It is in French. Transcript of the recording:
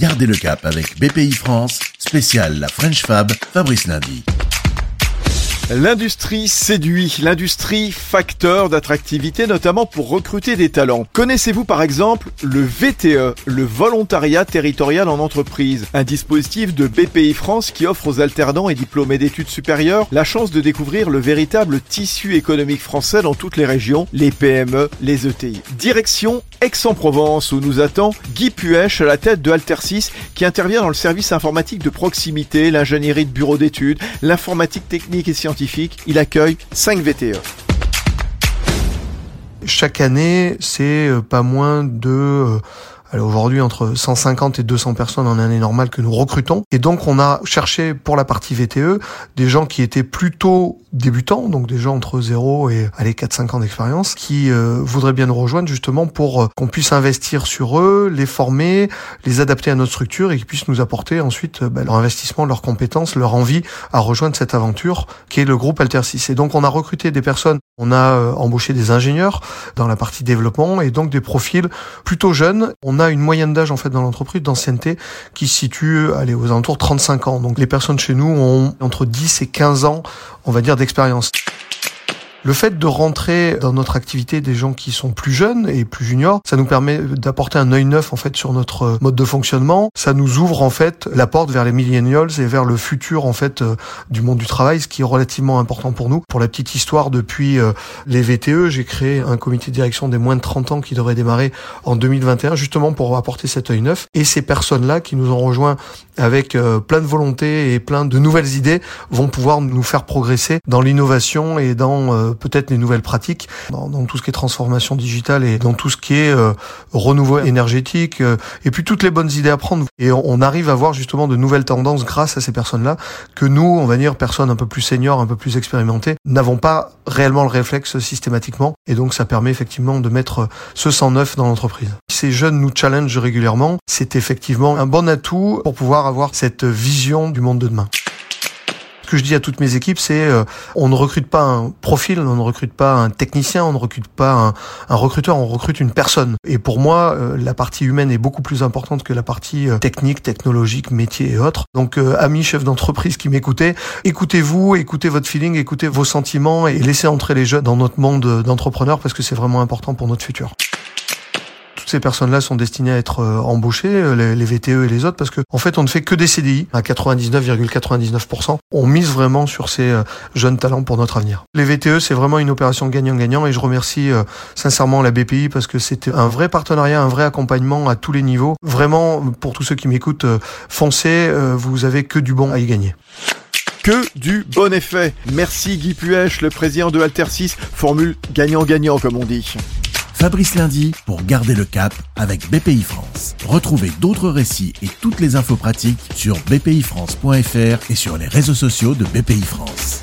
Gardez le cap avec BPI France, spécial la French Fab, Fabrice Lundi. L'industrie séduit, l'industrie facteur d'attractivité notamment pour recruter des talents. Connaissez-vous par exemple le VTE, le volontariat territorial en entreprise, un dispositif de BPI France qui offre aux alternants et diplômés d'études supérieures la chance de découvrir le véritable tissu économique français dans toutes les régions, les PME, les ETI. Direction Aix-en-Provence où nous attend Guy Puech à la tête de Alter6 qui intervient dans le service informatique de proximité, l'ingénierie de bureau d'études, l'informatique technique et scientifique il accueille 5 VTE. Chaque année, c'est euh, pas moins de euh, aujourd'hui entre 150 et 200 personnes en année normale que nous recrutons. Et donc on a cherché pour la partie VTE des gens qui étaient plutôt débutants, donc des gens entre 0 et allez 4-5 ans d'expérience, qui euh, voudraient bien nous rejoindre justement pour euh, qu'on puisse investir sur eux, les former, les adapter à notre structure et qu'ils puissent nous apporter ensuite euh, bah, leur investissement, leurs compétences, leur envie à rejoindre cette aventure qui est le groupe Alter 6. Et donc on a recruté des personnes, on a embauché des ingénieurs dans la partie développement et donc des profils plutôt jeunes. A une moyenne d'âge en fait dans l'entreprise d'ancienneté qui se situe allez, aux alentours de 35 ans. Donc les personnes chez nous ont entre 10 et 15 ans, on va dire, d'expérience. Le fait de rentrer dans notre activité des gens qui sont plus jeunes et plus juniors, ça nous permet d'apporter un œil neuf en fait sur notre mode de fonctionnement. Ça nous ouvre en fait la porte vers les millennials et vers le futur en fait euh, du monde du travail, ce qui est relativement important pour nous. Pour la petite histoire, depuis euh, les VTE, j'ai créé un comité de direction des moins de 30 ans qui devrait démarrer en 2021 justement pour apporter cet œil neuf. Et ces personnes-là qui nous ont rejoints avec euh, plein de volonté et plein de nouvelles idées vont pouvoir nous faire progresser dans l'innovation et dans peut-être les nouvelles pratiques dans, tout ce qui est transformation digitale et dans tout ce qui est euh, renouveau énergétique euh, et puis toutes les bonnes idées à prendre. Et on, arrive à voir justement de nouvelles tendances grâce à ces personnes-là que nous, on va dire personnes un peu plus seniors, un peu plus expérimentées, n'avons pas réellement le réflexe systématiquement. Et donc ça permet effectivement de mettre ce sang neuf dans l'entreprise. Ces jeunes nous challengent régulièrement. C'est effectivement un bon atout pour pouvoir avoir cette vision du monde de demain que je dis à toutes mes équipes, c'est euh, on ne recrute pas un profil, on ne recrute pas un technicien, on ne recrute pas un, un recruteur, on recrute une personne. Et pour moi, euh, la partie humaine est beaucoup plus importante que la partie euh, technique, technologique, métier et autres. Donc, amis chefs d'entreprise qui m'écoutez, écoutez-vous, écoutez votre feeling, écoutez vos sentiments et laissez entrer les jeunes dans notre monde d'entrepreneurs parce que c'est vraiment important pour notre futur ces personnes-là sont destinées à être euh, embauchées, euh, les, VTE et les autres, parce que en fait, on ne fait que des CDI à 99,99%. On mise vraiment sur ces euh, jeunes talents pour notre avenir. Les VTE, c'est vraiment une opération gagnant-gagnant et je remercie sincèrement la BPI parce que c'était un vrai partenariat, un vrai accompagnement à tous les niveaux. Vraiment, pour tous ceux qui m'écoutent, foncez, vous avez que du bon à y gagner que du bon effet. Merci Guy Puech, le président de Alter 6, formule gagnant-gagnant comme on dit. Fabrice Lundi pour garder le cap avec BPI France. Retrouvez d'autres récits et toutes les infos pratiques sur bpifrance.fr et sur les réseaux sociaux de BPI France.